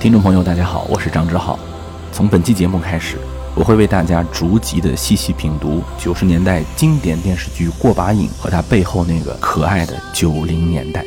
听众朋友，大家好，我是张志浩。从本期节目开始，我会为大家逐级的细细品读九十年代经典电视剧《过把瘾》和它背后那个可爱的九零年代。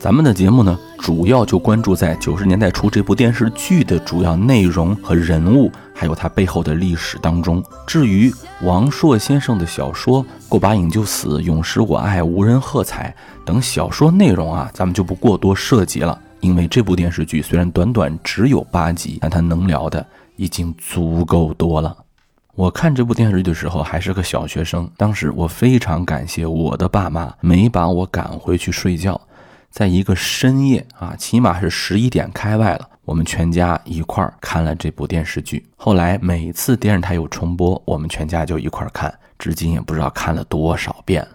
咱们的节目呢，主要就关注在九十年代初这部电视剧的主要内容和人物，还有它背后的历史当中。至于王朔先生的小说《过把瘾就死，永失我爱，无人喝彩》等小说内容啊，咱们就不过多涉及了。因为这部电视剧虽然短短只有八集，但它能聊的已经足够多了。我看这部电视剧的时候还是个小学生，当时我非常感谢我的爸妈没把我赶回去睡觉。在一个深夜啊，起码是十一点开外了，我们全家一块儿看了这部电视剧。后来每次电视台有重播，我们全家就一块儿看，至今也不知道看了多少遍。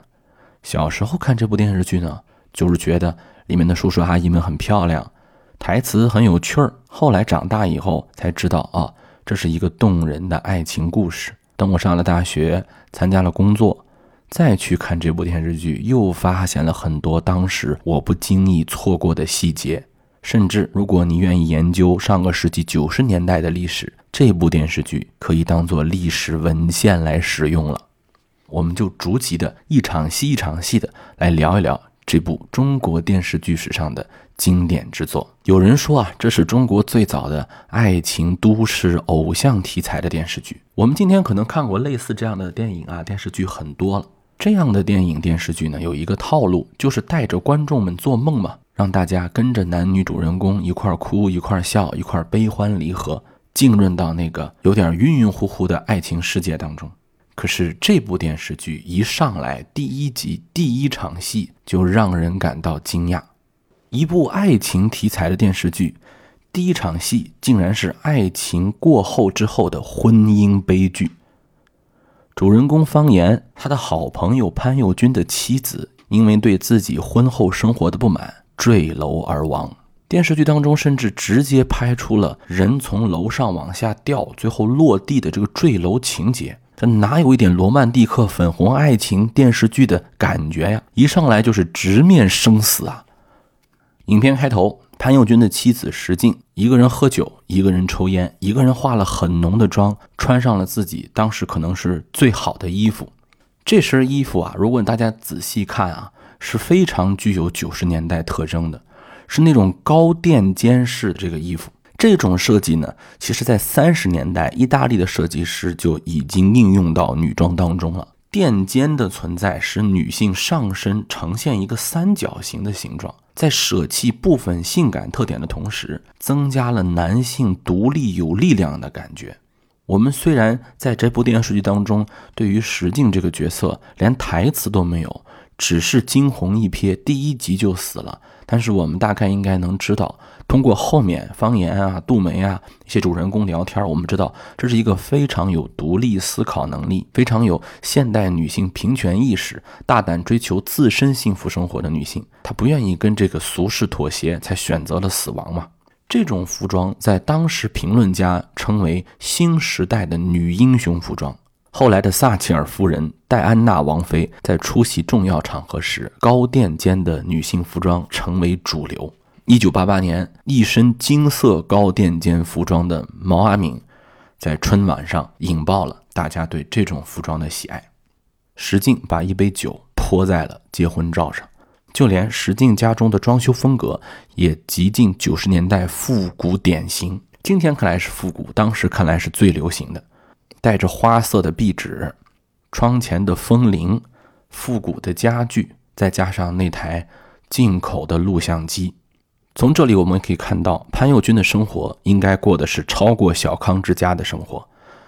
小时候看这部电视剧呢，就是觉得里面的叔叔阿姨们很漂亮，台词很有趣儿。后来长大以后才知道啊，这是一个动人的爱情故事。等我上了大学，参加了工作。再去看这部电视剧，又发现了很多当时我不经意错过的细节。甚至，如果你愿意研究上个世纪九十年代的历史，这部电视剧可以当做历史文献来使用了。我们就逐级的一场戏一场戏的来聊一聊这部中国电视剧史上的经典之作。有人说啊，这是中国最早的爱情都市偶像题材的电视剧。我们今天可能看过类似这样的电影啊、电视剧很多了。这样的电影电视剧呢，有一个套路，就是带着观众们做梦嘛，让大家跟着男女主人公一块哭、一块笑、一块悲欢离合，浸润到那个有点晕晕乎乎的爱情世界当中。可是这部电视剧一上来，第一集第一场戏就让人感到惊讶。一部爱情题材的电视剧，第一场戏竟然是爱情过后之后的婚姻悲剧。主人公方言，他的好朋友潘佑军的妻子，因为对自己婚后生活的不满，坠楼而亡。电视剧当中甚至直接拍出了人从楼上往下掉，最后落地的这个坠楼情节。这哪有一点罗曼蒂克粉红爱情电视剧的感觉呀？一上来就是直面生死啊！影片开头。潘佑军的妻子石静，一个人喝酒，一个人抽烟，一个人化了很浓的妆，穿上了自己当时可能是最好的衣服。这身衣服啊，如果大家仔细看啊，是非常具有九十年代特征的，是那种高垫肩式的这个衣服。这种设计呢，其实在三十年代，意大利的设计师就已经应用到女装当中了。垫肩的存在使女性上身呈现一个三角形的形状，在舍弃部分性感特点的同时，增加了男性独立有力量的感觉。我们虽然在这部电视剧当中，对于石静这个角色连台词都没有，只是惊鸿一瞥，第一集就死了。但是我们大概应该能知道，通过后面方言啊、杜梅啊一些主人公聊天，我们知道这是一个非常有独立思考能力、非常有现代女性平权意识、大胆追求自身幸福生活的女性。她不愿意跟这个俗世妥协，才选择了死亡嘛。这种服装在当时评论家称为新时代的女英雄服装。后来的撒切尔夫人戴安娜王妃在出席重要场合时，高垫肩的女性服装成为主流。一九八八年，一身金色高垫肩服装的毛阿敏，在春晚上引爆了大家对这种服装的喜爱。石静把一杯酒泼在了结婚照上，就连石静家中的装修风格也极尽九十年代复古典型。今天看来是复古，当时看来是最流行的。带着花色的壁纸，窗前的风铃，复古的家具，再加上那台进口的录像机，从这里我们可以看到，潘佑军的生活应该过的是超过小康之家的生活。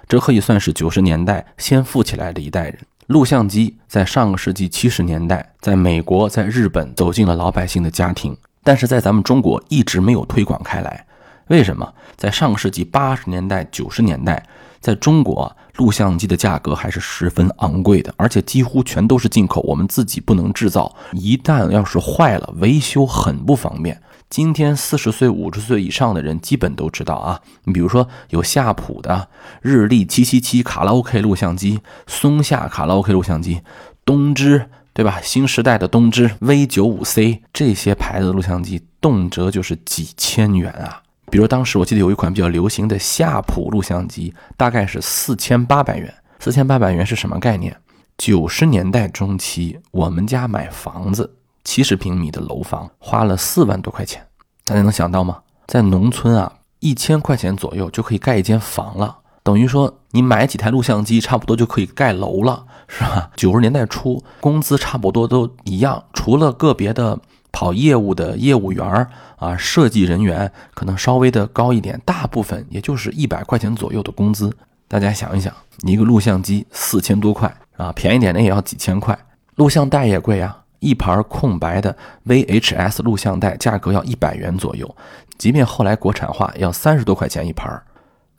这可以算是九十年代先富起来的一代人。录像机在上个世纪七十年代，在美国、在日本走进了老百姓的家庭，但是在咱们中国一直没有推广开来。为什么？在上个世纪八十年代、九十年代。在中国，录像机的价格还是十分昂贵的，而且几乎全都是进口，我们自己不能制造。一旦要是坏了，维修很不方便。今天四十岁、五十岁以上的人基本都知道啊，你比如说有夏普的、日立七七七卡拉 OK 录像机、松下卡拉 OK 录像机、东芝，对吧？新时代的东芝 V 九五 C 这些牌子的录像机，动辄就是几千元啊。比如当时我记得有一款比较流行的夏普录像机，大概是四千八百元。四千八百元是什么概念？九十年代中期，我们家买房子，七十平米的楼房，花了四万多块钱。大家能想到吗？在农村啊，一千块钱左右就可以盖一间房了，等于说你买几台录像机，差不多就可以盖楼了，是吧？九十年代初，工资差不多都一样，除了个别的跑业务的业务员儿啊，设计人员可能稍微的高一点，大部分也就是一百块钱左右的工资。大家想一想，一个录像机四千多块啊，便宜点的也要几千块，录像带也贵啊。一盘空白的 VHS 录像带，价格要一百元左右，即便后来国产化，要三十多块钱一盘。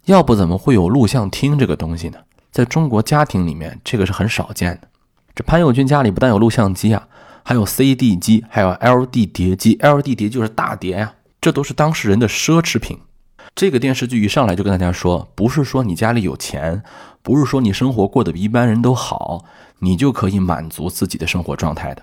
要不怎么会有录像厅这个东西呢？在中国家庭里面，这个是很少见的。这潘友军家里不但有录像机啊，还有 CD 机，还有 LD 碟机。LD 碟就是大碟呀，这都是当事人的奢侈品。这个电视剧一上来就跟大家说，不是说你家里有钱，不是说你生活过得比一般人都好，你就可以满足自己的生活状态的。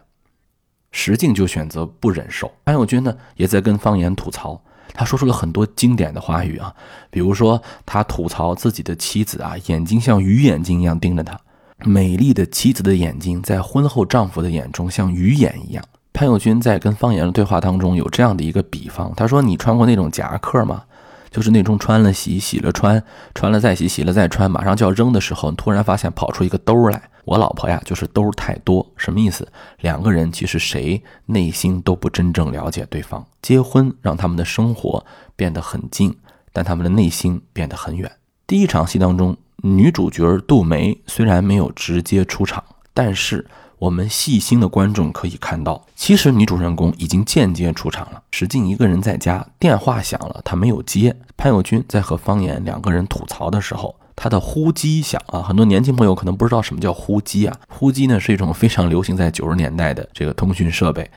石敬就选择不忍受，潘友军呢也在跟方言吐槽，他说出了很多经典的话语啊，比如说他吐槽自己的妻子啊，眼睛像鱼眼睛一样盯着他，美丽的妻子的眼睛在婚后丈夫的眼中像鱼眼一样。潘友军在跟方言的对话当中有这样的一个比方，他说：“你穿过那种夹克吗？就是那种穿了洗，洗了穿，穿了再洗，洗了再穿，马上就要扔的时候，突然发现跑出一个兜来。”我老婆呀，就是兜太多，什么意思？两个人其实谁内心都不真正了解对方。结婚让他们的生活变得很近，但他们的内心变得很远。第一场戏当中，女主角杜梅虽然没有直接出场，但是我们细心的观众可以看到，其实女主人公已经间接出场了。石静一个人在家，电话响了，他没有接。潘友军在和方言两个人吐槽的时候。他的呼机响啊，很多年轻朋友可能不知道什么叫呼机啊。呼机呢是一种非常流行在九十年代的这个通讯设备，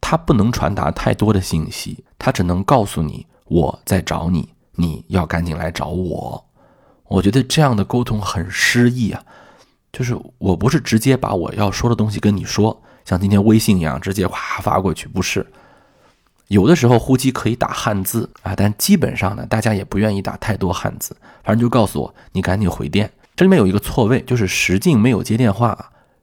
它不能传达太多的信息，它只能告诉你我在找你，你要赶紧来找我。我觉得这样的沟通很诗意啊，就是我不是直接把我要说的东西跟你说，像今天微信一样直接哗发过去，不是。有的时候呼机可以打汉字啊，但基本上呢，大家也不愿意打太多汉字，反正就告诉我你赶紧回电。这里面有一个错位，就是石静没有接电话，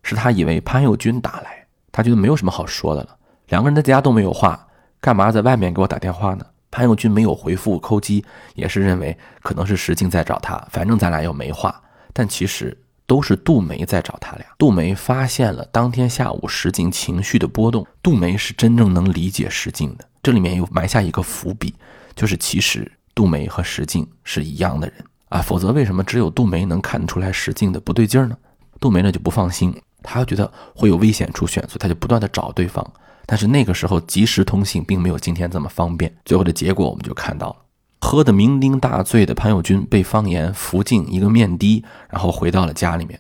是他以为潘友军打来，他觉得没有什么好说的了。两个人在家都没有话，干嘛在外面给我打电话呢？潘友军没有回复扣机，也是认为可能是石静在找他，反正咱俩又没话。但其实都是杜梅在找他俩。杜梅发现了当天下午石静情绪的波动，杜梅是真正能理解石静的。这里面又埋下一个伏笔，就是其实杜梅和石静是一样的人啊，否则为什么只有杜梅能看出来石静的不对劲儿呢？杜梅呢就不放心，他觉得会有危险出现，所以他就不断的找对方。但是那个时候即时通信并没有今天这么方便，最后的结果我们就看到了，喝得酩酊大醉的潘友军被方言扶进一个面的，然后回到了家里面。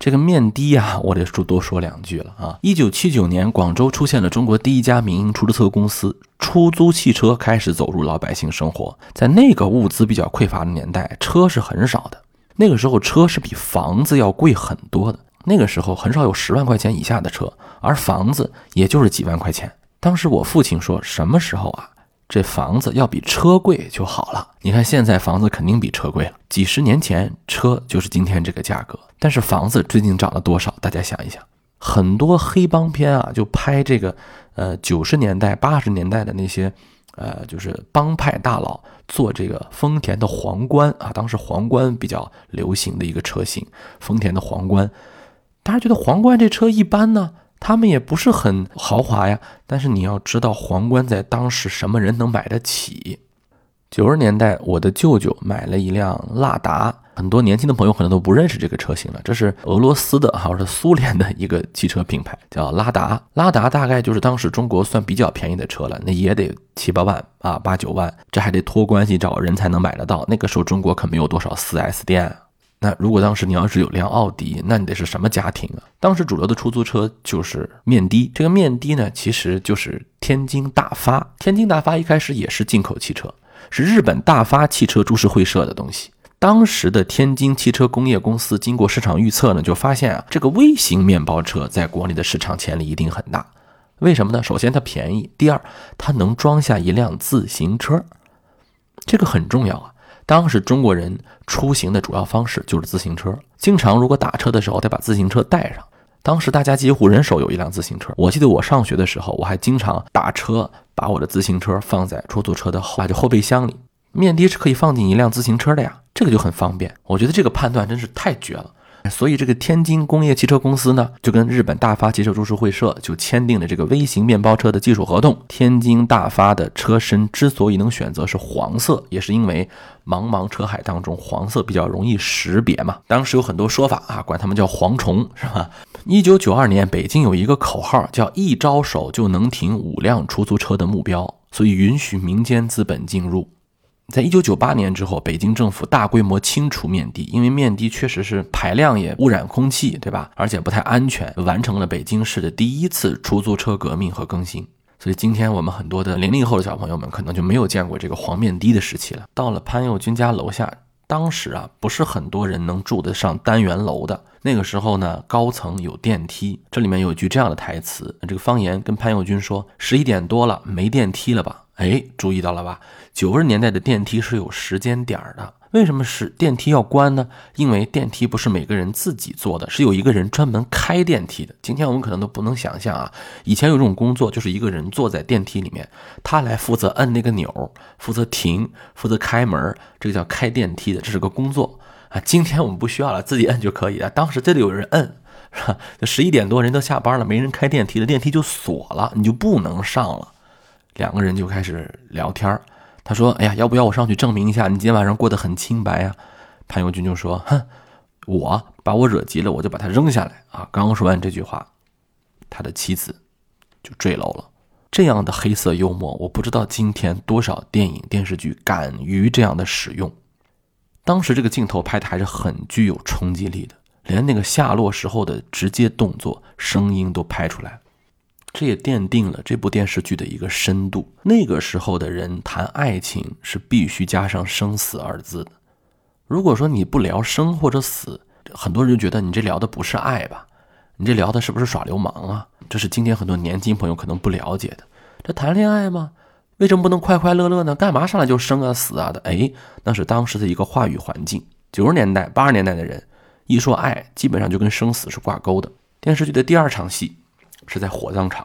这个面的呀，我得说多说两句了啊！一九七九年，广州出现了中国第一家民营出租车公司，出租汽车开始走入老百姓生活。在那个物资比较匮乏的年代，车是很少的。那个时候，车是比房子要贵很多的。那个时候，很少有十万块钱以下的车，而房子也就是几万块钱。当时我父亲说，什么时候啊？这房子要比车贵就好了。你看现在房子肯定比车贵了。几十年前车就是今天这个价格，但是房子最近涨了多少？大家想一想，很多黑帮片啊，就拍这个，呃，九十年代、八十年代的那些，呃，就是帮派大佬坐这个丰田的皇冠啊，当时皇冠比较流行的一个车型，丰田的皇冠，大家觉得皇冠这车一般呢？他们也不是很豪华呀，但是你要知道，皇冠在当时什么人能买得起？九十年代，我的舅舅买了一辆拉达，很多年轻的朋友可能都不认识这个车型了。这是俄罗斯的，或者是苏联的一个汽车品牌，叫拉达。拉达大概就是当时中国算比较便宜的车了，那也得七八万啊，八九万，这还得托关系找人才能买得到。那个时候中国可没有多少 4S 店。那如果当时你要是有辆奥迪，那你得是什么家庭啊？当时主流的出租车就是面的，这个面的呢，其实就是天津大发。天津大发一开始也是进口汽车，是日本大发汽车株式会社的东西。当时的天津汽车工业公司经过市场预测呢，就发现啊，这个微型面包车在国内的市场潜力一定很大。为什么呢？首先它便宜，第二它能装下一辆自行车。这个很重要啊。当时中国人出行的主要方式就是自行车，经常如果打车的时候得把自行车带上。当时大家几乎人手有一辆自行车。我记得我上学的时候，我还经常打车把我的自行车放在出租车的后就后备箱里，面的是可以放进一辆自行车的呀，这个就很方便。我觉得这个判断真是太绝了。所以，这个天津工业汽车公司呢，就跟日本大发汽车株式会社就签订了这个微型面包车的技术合同。天津大发的车身之所以能选择是黄色，也是因为茫茫车海当中，黄色比较容易识别嘛。当时有很多说法啊，管他们叫蝗虫，是吧？一九九二年，北京有一个口号叫“一招手就能停五辆出租车”的目标，所以允许民间资本进入。在一九九八年之后，北京政府大规模清除面的，因为面的确实是排量也污染空气，对吧？而且不太安全，完成了北京市的第一次出租车革命和更新。所以今天我们很多的零零后的小朋友们可能就没有见过这个黄面的的时期了。到了潘友军家楼下，当时啊不是很多人能住得上单元楼的。那个时候呢，高层有电梯。这里面有一句这样的台词，这个方言跟潘友军说：“十一点多了，没电梯了吧？”哎，注意到了吧？九十年代的电梯是有时间点的。为什么是电梯要关呢？因为电梯不是每个人自己坐的，是有一个人专门开电梯的。今天我们可能都不能想象啊，以前有这种工作，就是一个人坐在电梯里面，他来负责摁那个钮，负责停，负责开门，这个叫开电梯的，这是个工作啊。今天我们不需要了，自己摁就可以了。当时这里有人摁，是吧？十一点多人都下班了，没人开电梯的电梯就锁了，你就不能上了。两个人就开始聊天他说：“哎呀，要不要我上去证明一下，你今天晚上过得很清白呀？”潘友军就说：“哼，我把我惹急了，我就把他扔下来啊！”刚说完这句话，他的妻子就坠楼了。这样的黑色幽默，我不知道今天多少电影电视剧敢于这样的使用。当时这个镜头拍的还是很具有冲击力的，连那个下落时候的直接动作、声音都拍出来了。这也奠定了这部电视剧的一个深度。那个时候的人谈爱情是必须加上生死二字的。如果说你不聊生或者死，很多人就觉得你这聊的不是爱吧？你这聊的是不是耍流氓啊？这是今天很多年轻朋友可能不了解的。这谈恋爱吗？为什么不能快快乐乐呢？干嘛上来就生啊死啊的？哎，那是当时的一个话语环境。九十年代、八十年代的人一说爱，基本上就跟生死是挂钩的。电视剧的第二场戏。是在火葬场，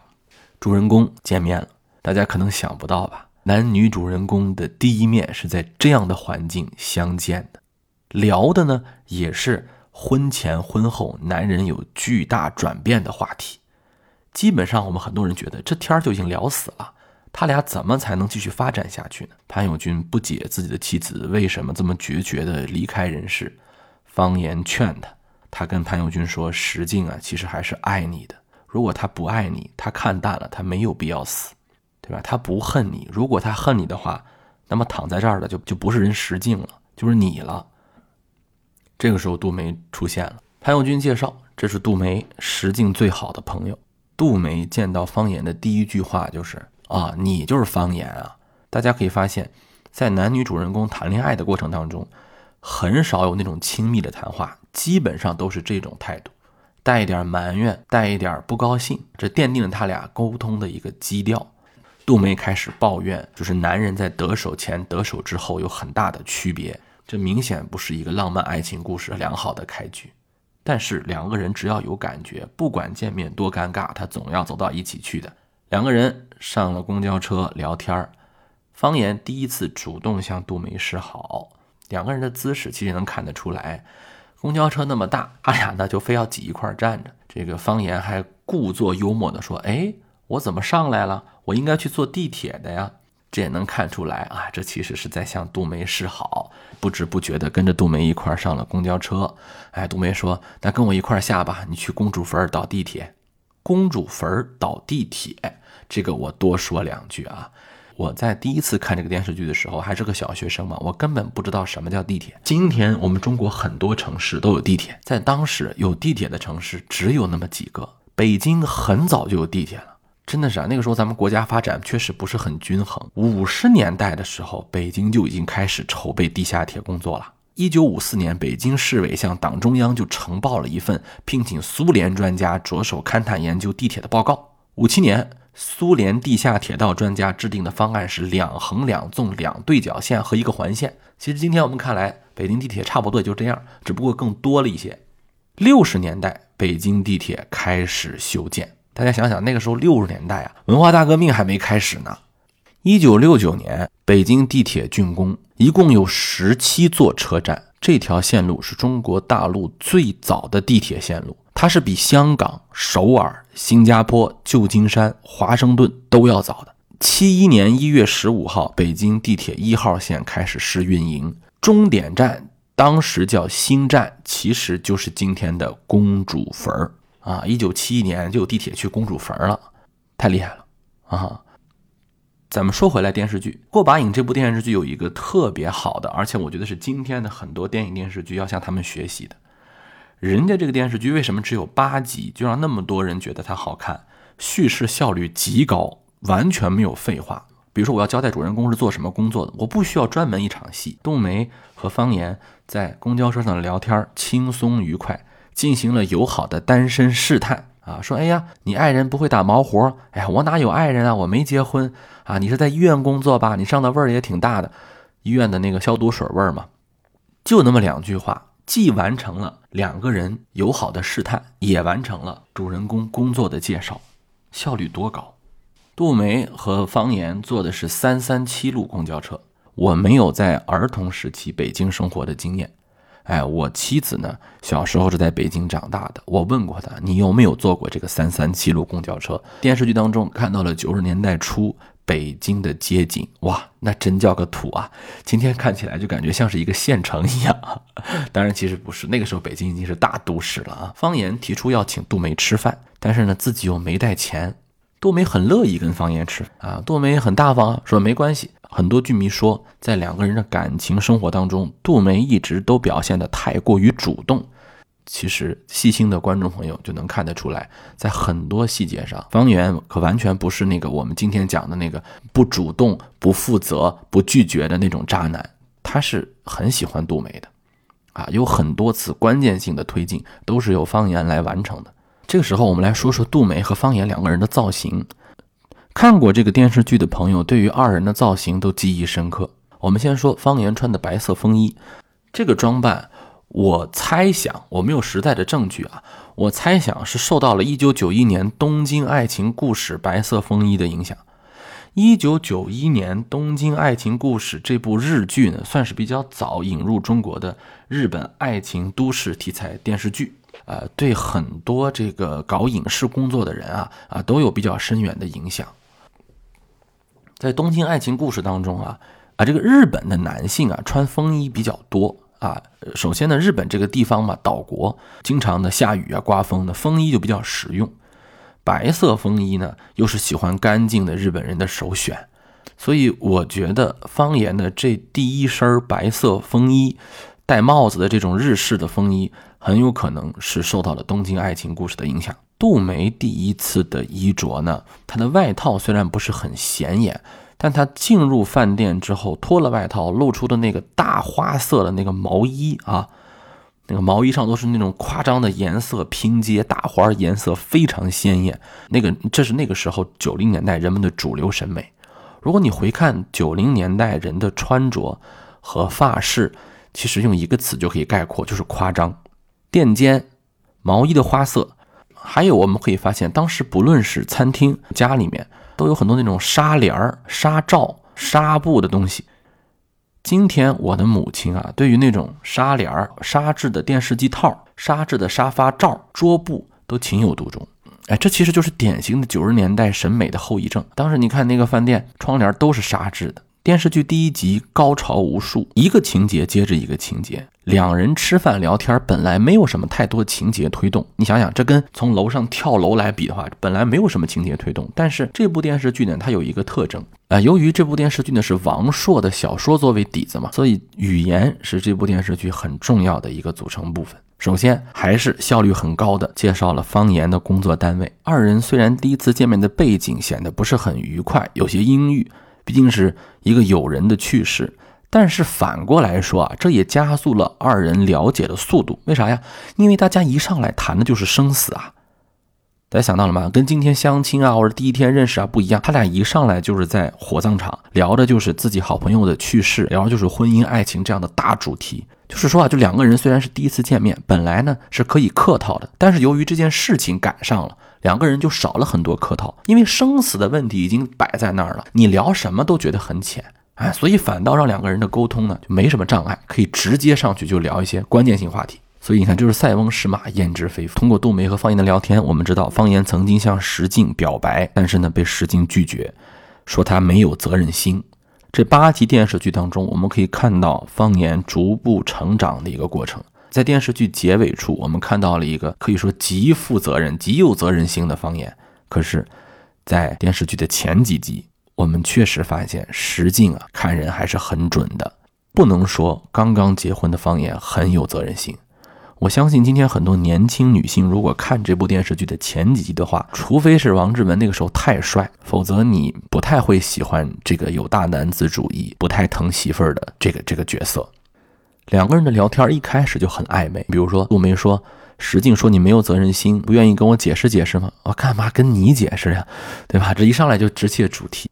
主人公见面了。大家可能想不到吧？男女主人公的第一面是在这样的环境相见的，聊的呢也是婚前婚后男人有巨大转变的话题。基本上我们很多人觉得这天儿就已经聊死了，他俩怎么才能继续发展下去呢？潘友军不解自己的妻子为什么这么决绝的离开人世，方言劝他，他跟潘友军说：“石静啊，其实还是爱你的。”如果他不爱你，他看淡了，他没有必要死，对吧？他不恨你，如果他恨你的话，那么躺在这儿的就就不是人石静了，就是你了。这个时候，杜梅出现了。潘友军介绍，这是杜梅石静最好的朋友。杜梅见到方言的第一句话就是：“啊，你就是方言啊！”大家可以发现，在男女主人公谈恋爱的过程当中，很少有那种亲密的谈话，基本上都是这种态度。带一点埋怨，带一点不高兴，这奠定了他俩沟通的一个基调。杜梅开始抱怨，就是男人在得手前、得手之后有很大的区别，这明显不是一个浪漫爱情故事良好的开局。但是两个人只要有感觉，不管见面多尴尬，他总要走到一起去的。两个人上了公交车聊天儿，方言第一次主动向杜梅示好，两个人的姿势其实能看得出来。公交车那么大，他俩呢就非要挤一块站着。这个方言还故作幽默地说：“哎，我怎么上来了？我应该去坐地铁的呀。”这也能看出来啊，这其实是在向杜梅示好，不知不觉地跟着杜梅一块上了公交车。哎，杜梅说：“那跟我一块下吧，你去公主坟儿倒地铁。”公主坟儿倒地铁，这个我多说两句啊。我在第一次看这个电视剧的时候，还是个小学生嘛，我根本不知道什么叫地铁。今天我们中国很多城市都有地铁，在当时有地铁的城市只有那么几个。北京很早就有地铁了，真的是啊。那个时候咱们国家发展确实不是很均衡。五十年代的时候，北京就已经开始筹备地下铁工作了。一九五四年，北京市委向党中央就呈报了一份聘请苏联专家着手勘探研究地铁的报告。五七年。苏联地下铁道专家制定的方案是两横两纵两对角线和一个环线。其实今天我们看来，北京地铁差不多也就这样，只不过更多了一些。六十年代，北京地铁开始修建。大家想想，那个时候六十年代啊，文化大革命还没开始呢。一九六九年，北京地铁竣工，一共有十七座车站。这条线路是中国大陆最早的地铁线路。它是比香港、首尔、新加坡、旧金山、华盛顿都要早的。七一年一月十五号，北京地铁一号线开始试运营，终点站当时叫新站，其实就是今天的公主坟儿啊。一九七一年就有地铁去公主坟了，太厉害了啊！咱们说回来，电视剧《过把瘾》这部电视剧有一个特别好的，而且我觉得是今天的很多电影电视剧要向他们学习的。人家这个电视剧为什么只有八集就让那么多人觉得它好看？叙事效率极高，完全没有废话。比如说，我要交代主人公是做什么工作的，我不需要专门一场戏。杜梅和方言在公交车上聊天，轻松愉快，进行了友好的单身试探啊，说：“哎呀，你爱人不会打毛活？哎呀，我哪有爱人啊？我没结婚啊！你是在医院工作吧？你上的味儿也挺大的，医院的那个消毒水味儿嘛。”就那么两句话。既完成了两个人友好的试探，也完成了主人公工作的介绍，效率多高！杜梅和方言坐的是三三七路公交车。我没有在儿童时期北京生活的经验，哎，我妻子呢，小时候是在北京长大的。我问过她，你有没有坐过这个三三七路公交车？电视剧当中看到了九十年代初。北京的街景，哇，那真叫个土啊！今天看起来就感觉像是一个县城一样。当然，其实不是，那个时候北京已经是大都市了啊。方言提出要请杜梅吃饭，但是呢，自己又没带钱。杜梅很乐意跟方言吃啊，杜梅很大方，说没关系。很多剧迷说，在两个人的感情生活当中，杜梅一直都表现得太过于主动。其实细心的观众朋友就能看得出来，在很多细节上，方圆可完全不是那个我们今天讲的那个不主动、不负责、不拒绝的那种渣男，他是很喜欢杜梅的，啊，有很多次关键性的推进都是由方言来完成的。这个时候，我们来说说杜梅和方言两个人的造型。看过这个电视剧的朋友，对于二人的造型都记忆深刻。我们先说方言穿的白色风衣，这个装扮。我猜想，我没有实在的证据啊。我猜想是受到了1991年《东京爱情故事》白色风衣的影响。1991年《东京爱情故事》这部日剧呢，算是比较早引入中国的日本爱情都市题材电视剧，呃，对很多这个搞影视工作的人啊啊都有比较深远的影响。在《东京爱情故事》当中啊啊，这个日本的男性啊穿风衣比较多。啊，首先呢，日本这个地方嘛，岛国经常的下雨啊、刮风的，风衣就比较实用。白色风衣呢，又是喜欢干净的日本人的首选。所以我觉得方言的这第一身白色风衣，戴帽子的这种日式的风衣，很有可能是受到了《东京爱情故事》的影响。杜梅第一次的衣着呢，她的外套虽然不是很显眼。但他进入饭店之后，脱了外套，露出的那个大花色的那个毛衣啊，那个毛衣上都是那种夸张的颜色拼接，大花颜色非常鲜艳。那个这是那个时候九零年代人们的主流审美。如果你回看九零年代人的穿着和发饰，其实用一个词就可以概括，就是夸张。垫肩、毛衣的花色，还有我们可以发现，当时不论是餐厅、家里面。都有很多那种纱帘儿、纱罩、纱布的东西。今天我的母亲啊，对于那种纱帘儿、纱质的电视机套、纱质的沙发罩、桌布都情有独钟。哎，这其实就是典型的九十年代审美的后遗症。当时你看那个饭店窗帘都是纱质的。电视剧第一集高潮无数，一个情节接着一个情节。两人吃饭聊天，本来没有什么太多情节推动。你想想，这跟从楼上跳楼来比的话，本来没有什么情节推动。但是这部电视剧呢，它有一个特征啊，由于这部电视剧呢是王朔的小说作为底子嘛，所以语言是这部电视剧很重要的一个组成部分。首先还是效率很高的介绍了方言的工作单位。二人虽然第一次见面的背景显得不是很愉快，有些阴郁。毕竟是一个友人的去世，但是反过来说啊，这也加速了二人了解的速度。为啥呀？因为大家一上来谈的就是生死啊。大家想到了吗？跟今天相亲啊，或者第一天认识啊不一样，他俩一上来就是在火葬场聊的就是自己好朋友的去世，聊的就是婚姻爱情这样的大主题。就是说啊，就两个人虽然是第一次见面，本来呢是可以客套的，但是由于这件事情赶上了，两个人就少了很多客套，因为生死的问题已经摆在那儿了，你聊什么都觉得很浅，哎，所以反倒让两个人的沟通呢就没什么障碍，可以直接上去就聊一些关键性话题。所以你看，就是塞翁失马，焉知非福。通过杜梅和方言的聊天，我们知道方言曾经向石敬表白，但是呢被石敬拒绝，说他没有责任心。这八集电视剧当中，我们可以看到方言逐步成长的一个过程。在电视剧结尾处，我们看到了一个可以说极负责任、极有责任心的方言。可是，在电视剧的前几集，我们确实发现石静啊看人还是很准的，不能说刚刚结婚的方言很有责任心。我相信今天很多年轻女性，如果看这部电视剧的前几集的话，除非是王志文那个时候太帅，否则你不太会喜欢这个有大男子主义、不太疼媳妇儿的这个这个角色。两个人的聊天一开始就很暧昧，比如说杜梅说：“石静说你没有责任心，不愿意跟我解释解释吗？我干嘛跟你解释呀？对吧？这一上来就直切主题。”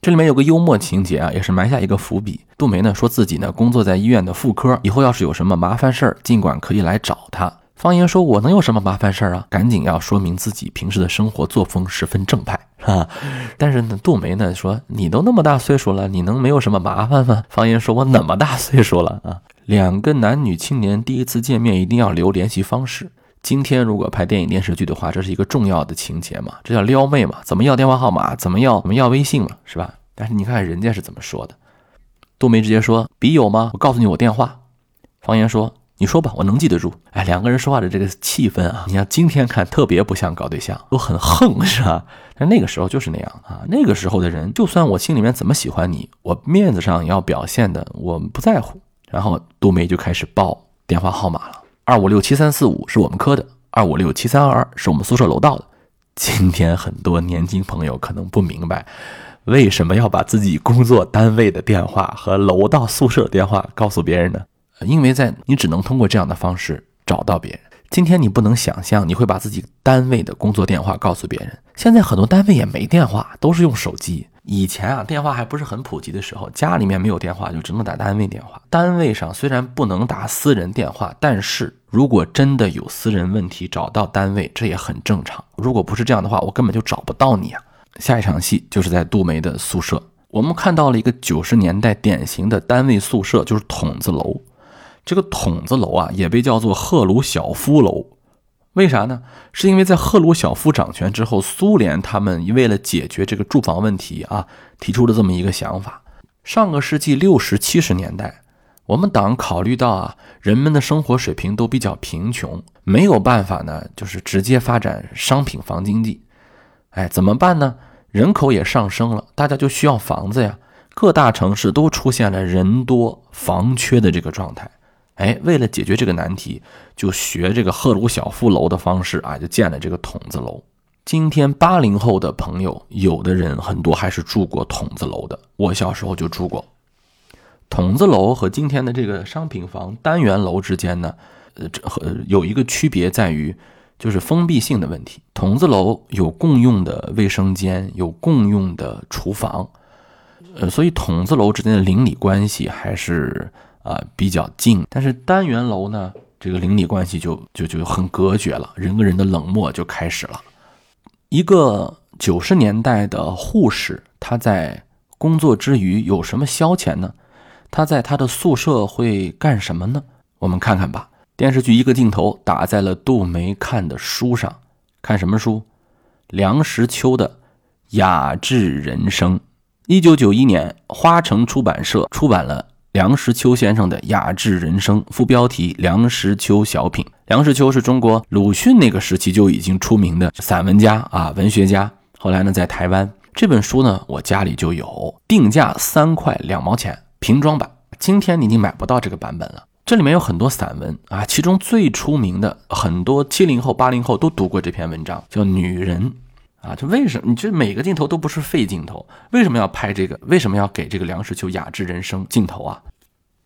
这里面有个幽默情节啊，也是埋下一个伏笔。杜梅呢说自己呢工作在医院的妇科，以后要是有什么麻烦事儿，尽管可以来找她。方言说：“我能有什么麻烦事儿啊？赶紧要说明自己平时的生活作风十分正派啊。”但是呢，杜梅呢说：“你都那么大岁数了，你能没有什么麻烦吗？”方言说：“我那么大岁数了啊。”两个男女青年第一次见面一定要留联系方式。今天如果拍电影电视剧的话，这是一个重要的情节嘛？这叫撩妹嘛？怎么要电话号码？怎么要？怎么要微信嘛？是吧？但是你看人家是怎么说的？杜梅直接说：“笔友吗？我告诉你我电话。”方言说：“你说吧，我能记得住。”哎，两个人说话的这个气氛啊，你像今天看特别不像搞对象，都很横，是吧？但那个时候就是那样啊。那个时候的人，就算我心里面怎么喜欢你，我面子上要表现的，我不在乎。然后杜梅就开始报电话号码了。二五六七三四五是我们科的，二五六七三二二是我们宿舍楼道的。今天很多年轻朋友可能不明白，为什么要把自己工作单位的电话和楼道宿舍电话告诉别人呢？因为在你只能通过这样的方式找到别人。今天你不能想象你会把自己单位的工作电话告诉别人。现在很多单位也没电话，都是用手机。以前啊，电话还不是很普及的时候，家里面没有电话，就只能打单位电话。单位上虽然不能打私人电话，但是如果真的有私人问题找到单位，这也很正常。如果不是这样的话，我根本就找不到你啊。下一场戏就是在杜梅的宿舍，我们看到了一个九十年代典型的单位宿舍，就是筒子楼。这个筒子楼啊，也被叫做赫鲁晓夫楼。为啥呢？是因为在赫鲁晓夫掌权之后，苏联他们为了解决这个住房问题啊，提出了这么一个想法。上个世纪六十七十年代，我们党考虑到啊，人们的生活水平都比较贫穷，没有办法呢，就是直接发展商品房经济。哎，怎么办呢？人口也上升了，大家就需要房子呀。各大城市都出现了人多房缺的这个状态。哎，为了解决这个难题，就学这个赫鲁晓夫楼的方式啊，就建了这个筒子楼。今天八零后的朋友，有的人很多还是住过筒子楼的。我小时候就住过筒子楼，和今天的这个商品房单元楼之间呢，呃，这和有一个区别在于，就是封闭性的问题。筒子楼有共用的卫生间，有共用的厨房，呃，所以筒子楼之间的邻里关系还是。啊，比较近，但是单元楼呢，这个邻里关系就就就很隔绝了，人跟人的冷漠就开始了。一个九十年代的护士，他在工作之余有什么消遣呢？他在他的宿舍会干什么呢？我们看看吧。电视剧一个镜头打在了杜梅看的书上，看什么书？梁实秋的《雅致人生》。一九九一年，花城出版社出版了。梁实秋先生的《雅致人生》，副标题《梁实秋小品》。梁实秋是中国鲁迅那个时期就已经出名的散文家啊，文学家。后来呢，在台湾这本书呢，我家里就有，定价三块两毛钱，平装版。今天你已经买不到这个版本了。这里面有很多散文啊，其中最出名的，很多七零后、八零后都读过这篇文章，叫《女人》啊。这为什么？你这每个镜头都不是废镜头，为什么要拍这个？为什么要给这个梁实秋《雅致人生》镜头啊？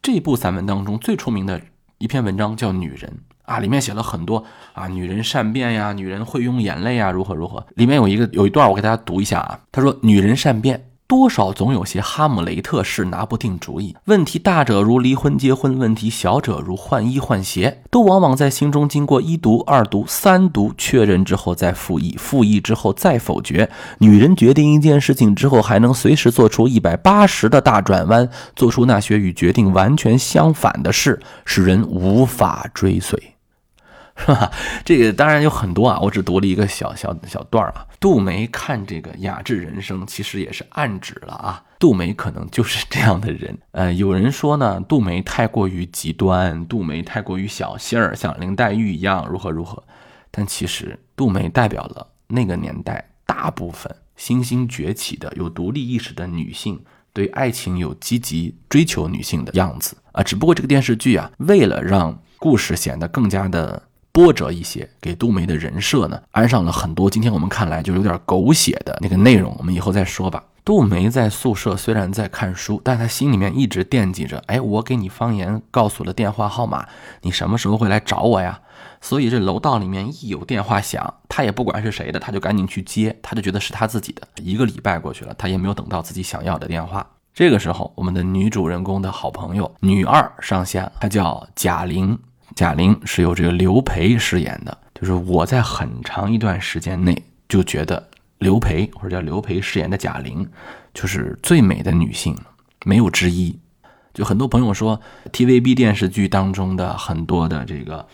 这部散文当中最出名的一篇文章叫《女人》，啊，里面写了很多啊，女人善变呀，女人会用眼泪啊，如何如何。里面有一个有一段，我给大家读一下啊。他说：“女人善变。”多少总有些哈姆雷特式拿不定主意，问题大者如离婚结婚，问题小者如换衣换鞋，都往往在心中经过一读、二读、三读确认之后再复议，复议之后再否决。女人决定一件事情之后，还能随时做出一百八十的大转弯，做出那些与决定完全相反的事，使人无法追随。是吧？这个当然有很多啊，我只读了一个小小小段啊。杜梅看这个雅致人生，其实也是暗指了啊，杜梅可能就是这样的人。呃，有人说呢，杜梅太过于极端，杜梅太过于小心儿，像林黛玉一样如何如何。但其实杜梅代表了那个年代大部分新兴崛起的有独立意识的女性对爱情有积极追求女性的样子啊。只不过这个电视剧啊，为了让故事显得更加的。波折一些，给杜梅的人设呢安上了很多今天我们看来就有点狗血的那个内容，我们以后再说吧。杜梅在宿舍虽然在看书，但她心里面一直惦记着，哎，我给你方言告诉了电话号码，你什么时候会来找我呀？所以这楼道里面一有电话响，他也不管是谁的，他就赶紧去接，他就觉得是他自己的。一个礼拜过去了，他也没有等到自己想要的电话。这个时候，我们的女主人公的好朋友女二上线，她叫贾玲。贾玲是由这个刘培饰演的，就是我在很长一段时间内就觉得刘培或者叫刘培饰演的贾玲就是最美的女性，没有之一。就很多朋友说 TVB 电视剧当中的很多的这个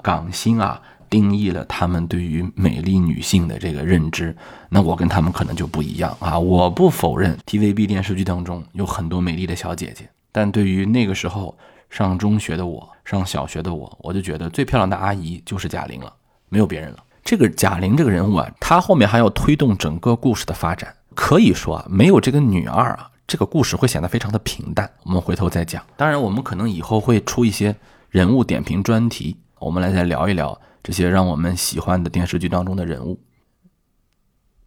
港星啊，定义了他们对于美丽女性的这个认知，那我跟他们可能就不一样啊。我不否认 TVB 电视剧当中有很多美丽的小姐姐，但对于那个时候。上中学的我，上小学的我，我就觉得最漂亮的阿姨就是贾玲了，没有别人了。这个贾玲这个人物啊，她后面还要推动整个故事的发展。可以说啊，没有这个女二啊，这个故事会显得非常的平淡。我们回头再讲。当然，我们可能以后会出一些人物点评专题，我们来再聊一聊这些让我们喜欢的电视剧当中的人物。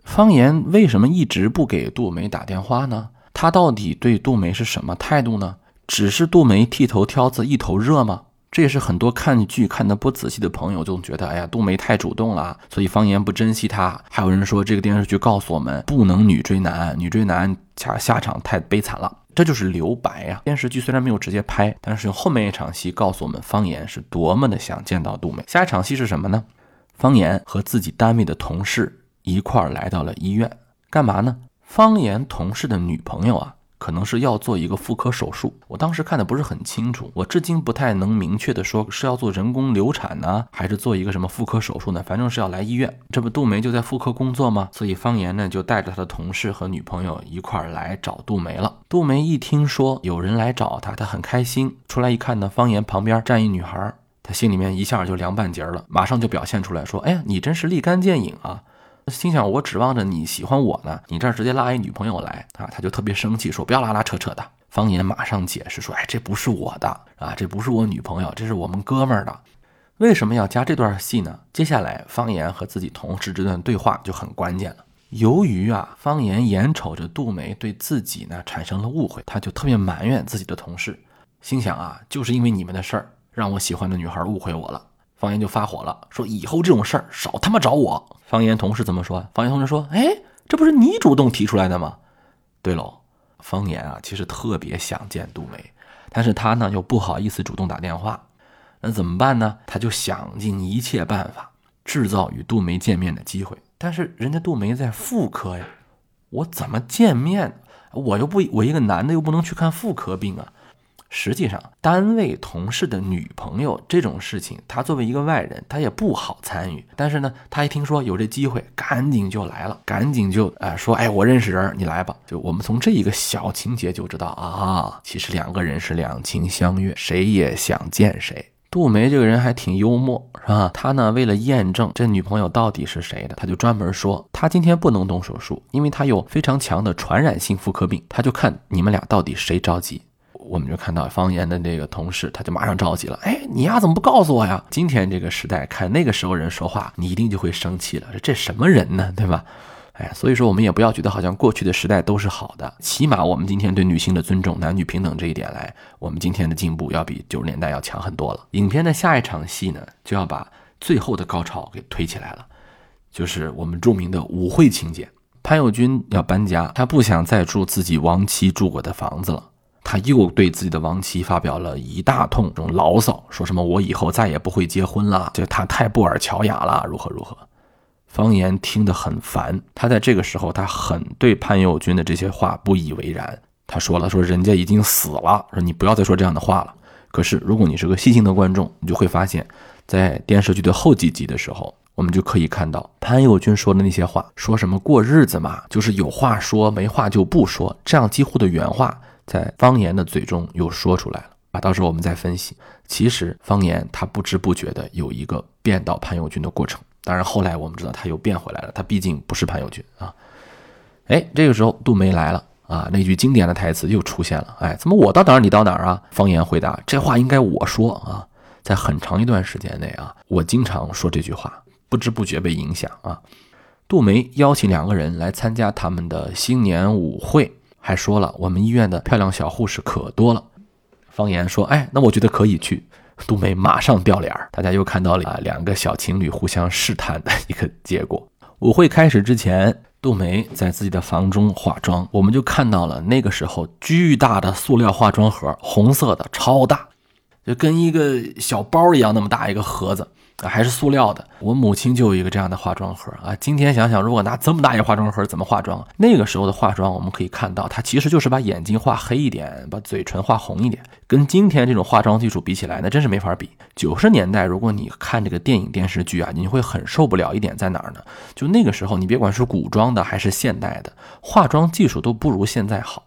方言为什么一直不给杜梅打电话呢？他到底对杜梅是什么态度呢？只是杜梅剃头挑子一头热吗？这也是很多看剧看得不仔细的朋友总觉得，哎呀，杜梅太主动了，所以方言不珍惜她。还有人说这个电视剧告诉我们，不能女追男，女追男下下场太悲惨了，这就是留白呀。电视剧虽然没有直接拍，但是用后面一场戏告诉我们，方言是多么的想见到杜梅。下一场戏是什么呢？方言和自己单位的同事一块儿来到了医院，干嘛呢？方言同事的女朋友啊。可能是要做一个妇科手术，我当时看的不是很清楚，我至今不太能明确的说是要做人工流产呢，还是做一个什么妇科手术呢？反正是要来医院。这不杜梅就在妇科工作吗？所以方言呢就带着他的同事和女朋友一块儿来找杜梅了。杜梅一听说有人来找他，他很开心。出来一看呢，方言旁边站一女孩，他心里面一下就凉半截了，马上就表现出来说：“哎呀，你真是立竿见影啊！”心想，我指望着你喜欢我呢，你这儿直接拉一女朋友来啊，他就特别生气，说不要拉拉扯扯的。方言马上解释说，哎，这不是我的啊，这不是我女朋友，这是我们哥们儿的。为什么要加这段戏呢？接下来方言和自己同事这段对话就很关键了。由于啊，方言眼瞅着杜梅对自己呢产生了误会，他就特别埋怨自己的同事，心想啊，就是因为你们的事儿，让我喜欢的女孩误会我了。方言就发火了，说以后这种事儿少他妈找我。方言同事怎么说？方言同事说：“哎，这不是你主动提出来的吗？”对喽，方言啊，其实特别想见杜梅，但是他呢又不好意思主动打电话，那怎么办呢？他就想尽一切办法制造与杜梅见面的机会。但是人家杜梅在妇科呀，我怎么见面？我又不，我一个男的又不能去看妇科病啊。实际上，单位同事的女朋友这种事情，他作为一个外人，他也不好参与。但是呢，他一听说有这机会，赶紧就来了，赶紧就啊说：“哎，我认识人，你来吧。”就我们从这一个小情节就知道啊，其实两个人是两情相悦，谁也想见谁。杜梅这个人还挺幽默，是吧？他呢，为了验证这女朋友到底是谁的，他就专门说他今天不能动手术，因为他有非常强的传染性妇科病，他就看你们俩到底谁着急。我们就看到方言的那个同事，他就马上着急了。哎，你丫怎么不告诉我呀？今天这个时代，看那个时候人说话，你一定就会生气了。这什么人呢？对吧？哎，所以说我们也不要觉得好像过去的时代都是好的，起码我们今天对女性的尊重、男女平等这一点来，我们今天的进步要比九十年代要强很多了。影片的下一场戏呢，就要把最后的高潮给推起来了，就是我们著名的舞会情节。潘友军要搬家，他不想再住自己亡妻住过的房子了。他又对自己的亡妻发表了一大通这种牢骚，说什么我以后再也不会结婚了，就他太布尔乔亚了，如何如何。方言听得很烦，他在这个时候，他很对潘友军的这些话不以为然。他说了，说人家已经死了，说你不要再说这样的话了。可是如果你是个细心的观众，你就会发现，在电视剧的后几集的时候。我们就可以看到潘友军说的那些话，说什么过日子嘛，就是有话说，没话就不说，这样几乎的原话，在方言的嘴中又说出来了啊。到时候我们再分析，其实方言他不知不觉的有一个变到潘友军的过程。当然后来我们知道他又变回来了，他毕竟不是潘友军啊。哎，这个时候杜梅来了啊，那句经典的台词又出现了。哎，怎么我到哪儿你到哪儿啊？方言回答：这话应该我说啊。在很长一段时间内啊，我经常说这句话。不知不觉被影响啊！杜梅邀请两个人来参加他们的新年舞会，还说了我们医院的漂亮小护士可多了。方言说：“哎，那我觉得可以去。”杜梅马上掉脸儿。大家又看到了啊，两个小情侣互相试探的一个结果。舞会开始之前，杜梅在自己的房中化妆，我们就看到了那个时候巨大的塑料化妆盒，红色的，超大，就跟一个小包一样那么大一个盒子。还是塑料的。我母亲就有一个这样的化妆盒啊。今天想想，如果拿这么大一个化妆盒，怎么化妆？那个时候的化妆，我们可以看到，它其实就是把眼睛画黑一点，把嘴唇画红一点。跟今天这种化妆技术比起来，那真是没法比。九十年代，如果你看这个电影电视剧啊，你会很受不了一点在哪儿呢？就那个时候，你别管是古装的还是现代的，化妆技术都不如现在好，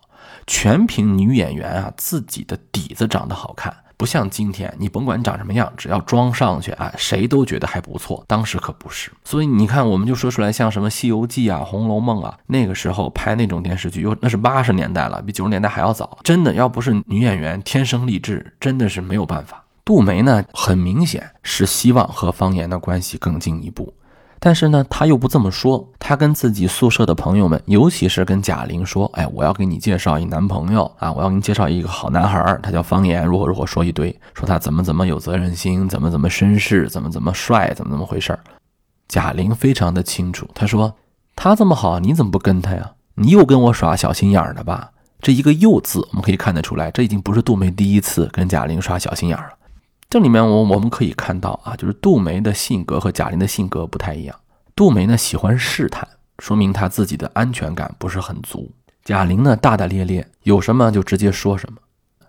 全凭女演员啊自己的底子长得好看。不像今天，你甭管长什么样，只要装上去啊，谁都觉得还不错。当时可不是，所以你看，我们就说出来，像什么《西游记》啊、《红楼梦》啊，那个时候拍那种电视剧，又那是八十年代了，比九十年代还要早。真的，要不是女演员天生丽质，真的是没有办法。杜梅呢，很明显是希望和方言的关系更进一步。但是呢，他又不这么说。他跟自己宿舍的朋友们，尤其是跟贾玲说：“哎，我要给你介绍一男朋友啊，我要给你介绍一个好男孩，他叫方言，如何如何说一堆，说他怎么怎么有责任心，怎么怎么绅士，怎么怎么帅，怎么怎么回事儿。”贾玲非常的清楚，他说：“他这么好，你怎么不跟他呀？你又跟我耍小心眼儿的吧？”这一个“又”字，我们可以看得出来，这已经不是杜梅第一次跟贾玲耍小心眼儿了。这里面我我们可以看到啊，就是杜梅的性格和贾玲的性格不太一样。杜梅呢喜欢试探，说明她自己的安全感不是很足。贾玲呢大大咧咧，有什么就直接说什么。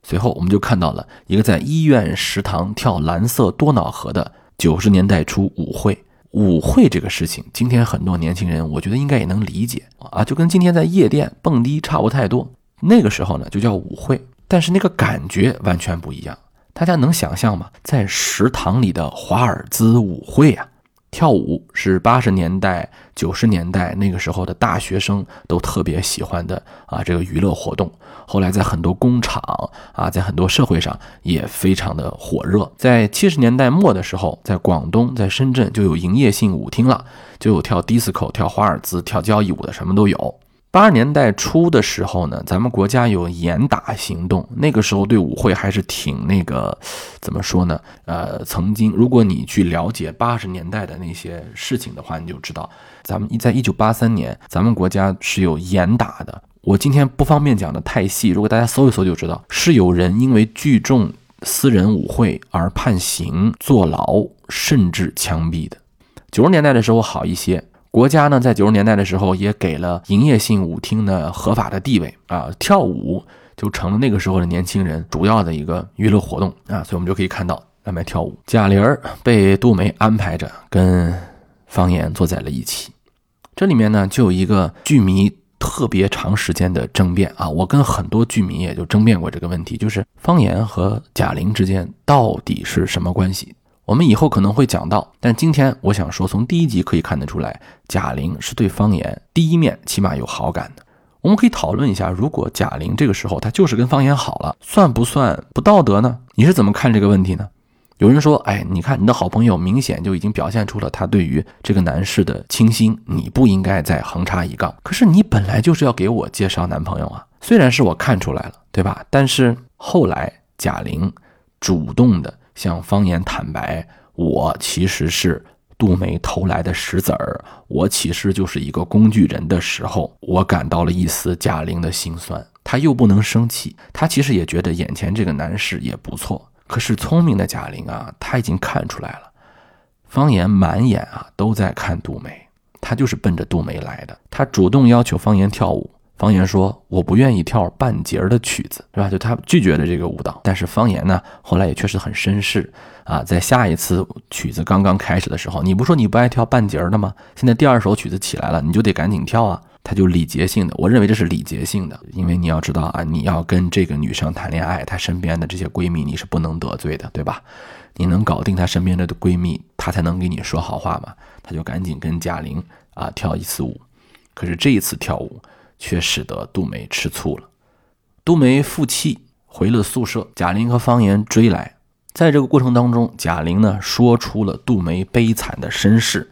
随后我们就看到了一个在医院食堂跳蓝色多瑙河的九十年代初舞会。舞会这个事情，今天很多年轻人我觉得应该也能理解啊，就跟今天在夜店蹦迪差不太多。那个时候呢就叫舞会，但是那个感觉完全不一样。大家能想象吗？在食堂里的华尔兹舞会啊，跳舞是八十年代、九十年代那个时候的大学生都特别喜欢的啊，这个娱乐活动。后来在很多工厂啊，在很多社会上也非常的火热。在七十年代末的时候，在广东、在深圳就有营业性舞厅了，就有跳 disco、跳华尔兹、跳交谊舞的，什么都有。八十年代初的时候呢，咱们国家有严打行动，那个时候对舞会还是挺那个，怎么说呢？呃，曾经如果你去了解八十年代的那些事情的话，你就知道，咱们一在一九八三年，咱们国家是有严打的。我今天不方便讲的太细，如果大家搜一搜就知道，是有人因为聚众私人舞会而判刑、坐牢，甚至枪毙的。九十年代的时候好一些。国家呢，在九十年代的时候也给了营业性舞厅的合法的地位啊，跳舞就成了那个时候的年轻人主要的一个娱乐活动啊，所以我们就可以看到外面跳舞。贾玲儿被杜梅安排着跟方言坐在了一起，这里面呢就有一个剧迷特别长时间的争辩啊，我跟很多剧迷也就争辩过这个问题，就是方言和贾玲之间到底是什么关系？我们以后可能会讲到，但今天我想说，从第一集可以看得出来，贾玲是对方言第一面起码有好感的。我们可以讨论一下，如果贾玲这个时候她就是跟方言好了，算不算不道德呢？你是怎么看这个问题呢？有人说，哎，你看你的好朋友明显就已经表现出了他对于这个男士的倾心，你不应该再横插一杠。可是你本来就是要给我介绍男朋友啊，虽然是我看出来了，对吧？但是后来贾玲主动的向方言坦白，我其实是杜梅偷来的石子儿，我其实就是一个工具人的时候，我感到了一丝贾玲的心酸。她又不能生气，她其实也觉得眼前这个男士也不错。可是聪明的贾玲啊，她已经看出来了，方言满眼啊都在看杜梅，他就是奔着杜梅来的。他主动要求方言跳舞，方言说我不愿意跳半截儿的曲子，是吧？就他拒绝了这个舞蹈。但是方言呢，后来也确实很绅士啊，在下一次曲子刚刚开始的时候，你不说你不爱跳半截儿的吗？现在第二首曲子起来了，你就得赶紧跳啊。他就礼节性的，我认为这是礼节性的，因为你要知道啊，你要跟这个女生谈恋爱，她身边的这些闺蜜你是不能得罪的，对吧？你能搞定她身边的闺蜜，她才能给你说好话嘛。他就赶紧跟贾玲啊跳一次舞，可是这一次跳舞却使得杜梅吃醋了。杜梅负气回了宿舍，贾玲和方言追来，在这个过程当中，贾玲呢说出了杜梅悲惨的身世。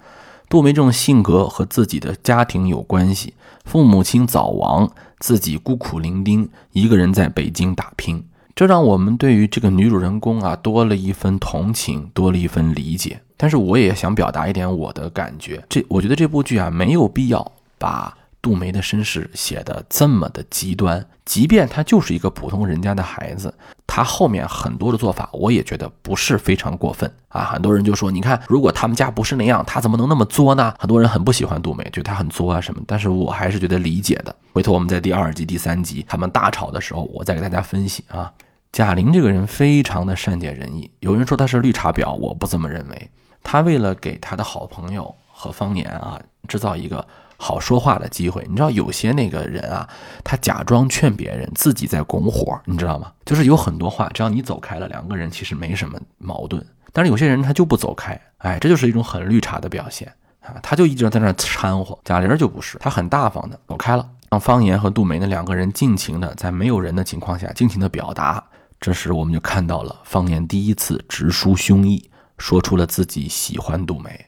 杜梅这种性格和自己的家庭有关系，父母亲早亡，自己孤苦伶仃，一个人在北京打拼，这让我们对于这个女主人公啊多了一份同情，多了一份理解。但是我也想表达一点我的感觉，这我觉得这部剧啊没有必要把。杜梅的身世写的这么的极端，即便他就是一个普通人家的孩子，他后面很多的做法，我也觉得不是非常过分啊。很多人就说，你看，如果他们家不是那样，他怎么能那么作呢？很多人很不喜欢杜梅，觉得他很作啊什么。但是我还是觉得理解的。回头我们在第二集、第三集他们大吵的时候，我再给大家分析啊。贾玲这个人非常的善解人意，有人说他是绿茶婊，我不这么认为。他为了给他的好朋友和方言啊制造一个。好说话的机会，你知道有些那个人啊，他假装劝别人，自己在拱火，你知道吗？就是有很多话，只要你走开了，两个人其实没什么矛盾。但是有些人他就不走开，哎，这就是一种很绿茶的表现啊！他就一直在那掺和。贾玲就不是，他很大方的走开了，让方言和杜梅那两个人尽情的在没有人的情况下尽情的表达。这时我们就看到了方言第一次直抒胸臆，说出了自己喜欢杜梅。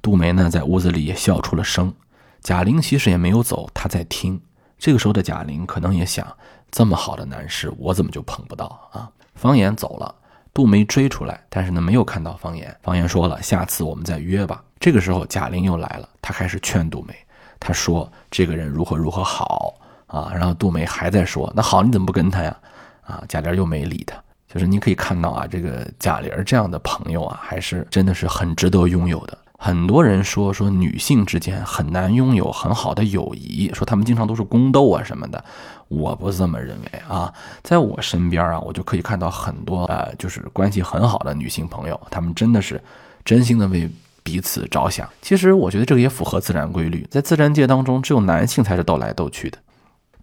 杜梅呢，在屋子里也笑出了声。贾玲其实也没有走，她在听。这个时候的贾玲可能也想：这么好的男士，我怎么就碰不到啊？方言走了，杜梅追出来，但是呢，没有看到方言。方言说了：“下次我们再约吧。”这个时候贾玲又来了，她开始劝杜梅，她说：“这个人如何如何好啊？”然后杜梅还在说：“那好，你怎么不跟他呀？”啊，贾玲又没理他。就是你可以看到啊，这个贾玲这样的朋友啊，还是真的是很值得拥有的。很多人说说女性之间很难拥有很好的友谊，说她们经常都是宫斗啊什么的，我不这么认为啊。在我身边啊，我就可以看到很多呃，就是关系很好的女性朋友，她们真的是真心的为彼此着想。其实我觉得这个也符合自然规律，在自然界当中，只有男性才是斗来斗去的。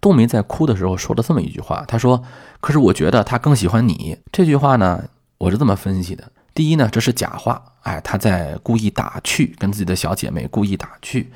杜梅在哭的时候说了这么一句话，她说：“可是我觉得他更喜欢你。”这句话呢，我是这么分析的。第一呢，这是假话，哎，他在故意打趣，跟自己的小姐妹故意打趣。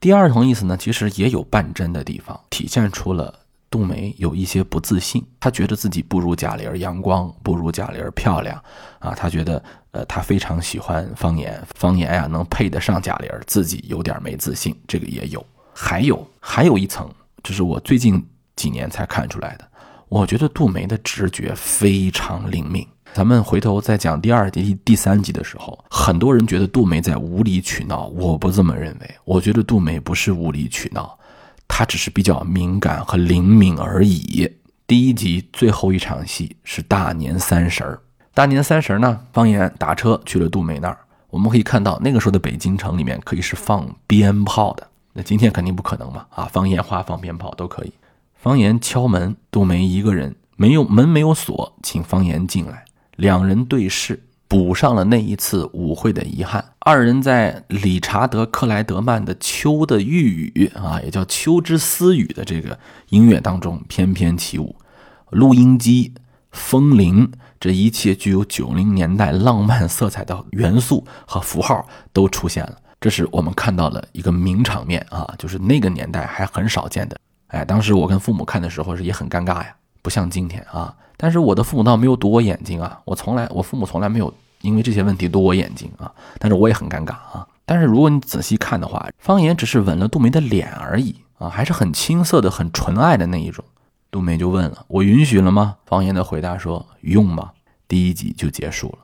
第二层意思呢，其实也有半真的地方，体现出了杜梅有一些不自信，她觉得自己不如贾玲阳光，不如贾玲漂亮，啊，她觉得，呃，她非常喜欢方言，方言呀能配得上贾玲，自己有点没自信，这个也有。还有还有一层，这是我最近几年才看出来的，我觉得杜梅的直觉非常灵敏。咱们回头再讲第二集、第三集的时候，很多人觉得杜梅在无理取闹，我不这么认为。我觉得杜梅不是无理取闹，她只是比较敏感和灵敏而已。第一集最后一场戏是大年三十儿，大年三十儿呢，方言打车去了杜梅那儿。我们可以看到那个时候的北京城里面可以是放鞭炮的，那今天肯定不可能嘛，啊，放烟花、放鞭炮都可以。方言敲门，杜梅一个人，没有门没有锁，请方言进来。两人对视，补上了那一次舞会的遗憾。二人在理查德克莱德曼的《秋的寓语》啊，也叫《秋之私语》的这个音乐当中翩翩起舞。录音机、风铃，这一切具有九零年代浪漫色彩的元素和符号都出现了。这是我们看到了一个名场面啊，就是那个年代还很少见的。哎，当时我跟父母看的时候是也很尴尬呀。不像今天啊。但是我的父母倒没有堵我眼睛啊，我从来我父母从来没有因为这些问题堵我眼睛啊。但是我也很尴尬啊。但是如果你仔细看的话，方言只是吻了杜梅的脸而已啊，还是很青涩的、很纯爱的那一种。杜梅就问了：“我允许了吗？”方言的回答说：“用吧。”第一集就结束了。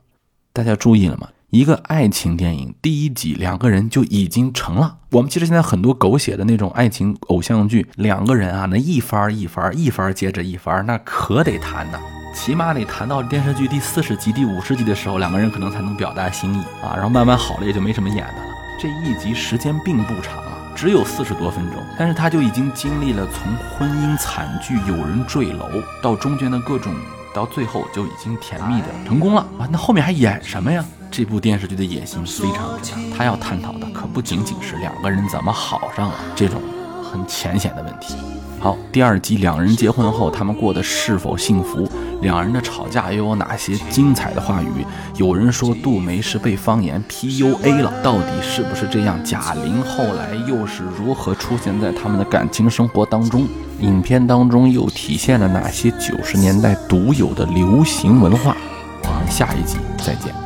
大家注意了吗？一个爱情电影第一集两个人就已经成了。我们其实现在很多狗血的那种爱情偶像剧，两个人啊，那一番一番一番接着一番，那可得谈呐，起码得谈到电视剧第四十集、第五十集的时候，两个人可能才能表达心意啊。然后慢慢好了，也就没什么演的了。这一集时间并不长啊，只有四十多分钟，但是他就已经经历了从婚姻惨剧、有人坠楼到中间的各种，到最后就已经甜蜜的成功了啊。那后面还演什么呀？这部电视剧的野心非常之大，他要探讨的可不仅仅是两个人怎么好上了这种很浅显的问题。好，第二集两人结婚后，他们过得是否幸福？两人的吵架又有哪些精彩的话语？有人说杜梅是被方言 PUA 了，到底是不是这样？贾玲后来又是如何出现在他们的感情生活当中？影片当中又体现了哪些九十年代独有的流行文化？我们下一集再见。